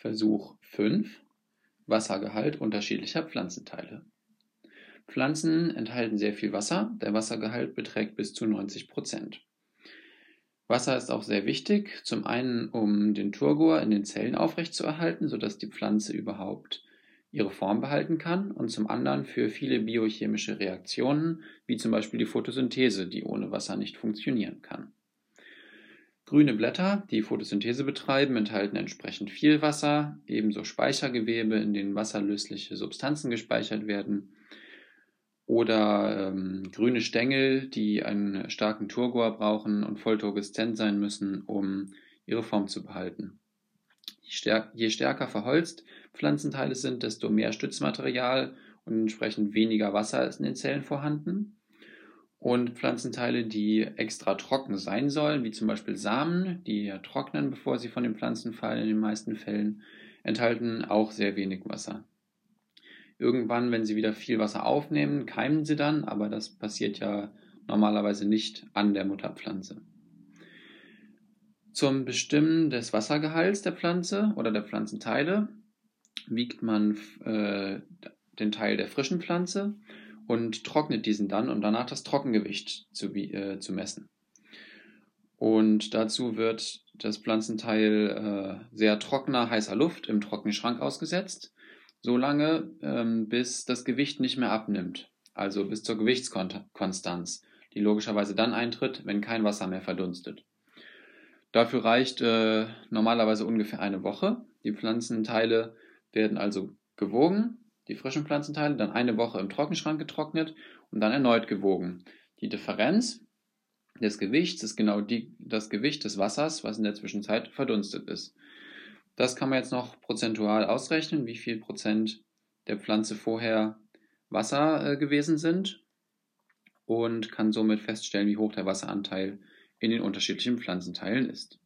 Versuch 5 Wassergehalt unterschiedlicher Pflanzenteile. Pflanzen enthalten sehr viel Wasser. Der Wassergehalt beträgt bis zu 90 Prozent. Wasser ist auch sehr wichtig, zum einen um den Turgor in den Zellen aufrechtzuerhalten, sodass die Pflanze überhaupt ihre Form behalten kann und zum anderen für viele biochemische Reaktionen, wie zum Beispiel die Photosynthese, die ohne Wasser nicht funktionieren kann. Grüne Blätter, die Photosynthese betreiben, enthalten entsprechend viel Wasser, ebenso Speichergewebe, in denen wasserlösliche Substanzen gespeichert werden, oder ähm, grüne Stängel, die einen starken Turgor brauchen und voll turgeszent sein müssen, um ihre Form zu behalten. Je stärker verholzt Pflanzenteile sind, desto mehr Stützmaterial und entsprechend weniger Wasser ist in den Zellen vorhanden und Pflanzenteile, die extra trocken sein sollen, wie zum Beispiel Samen, die ja trocknen, bevor sie von den Pflanzen fallen in den meisten Fällen, enthalten auch sehr wenig Wasser. Irgendwann, wenn sie wieder viel Wasser aufnehmen, keimen sie dann, aber das passiert ja normalerweise nicht an der Mutterpflanze. Zum Bestimmen des Wassergehalts der Pflanze oder der Pflanzenteile wiegt man äh, den Teil der frischen Pflanze und trocknet diesen dann, um danach das Trockengewicht zu, äh, zu messen. Und dazu wird das Pflanzenteil äh, sehr trockener, heißer Luft im trockenen Schrank ausgesetzt, so lange, ähm, bis das Gewicht nicht mehr abnimmt, also bis zur Gewichtskonstanz, die logischerweise dann eintritt, wenn kein Wasser mehr verdunstet. Dafür reicht äh, normalerweise ungefähr eine Woche. Die Pflanzenteile werden also gewogen die frischen Pflanzenteile, dann eine Woche im Trockenschrank getrocknet und dann erneut gewogen. Die Differenz des Gewichts ist genau die, das Gewicht des Wassers, was in der Zwischenzeit verdunstet ist. Das kann man jetzt noch prozentual ausrechnen, wie viel Prozent der Pflanze vorher Wasser äh, gewesen sind und kann somit feststellen, wie hoch der Wasseranteil in den unterschiedlichen Pflanzenteilen ist.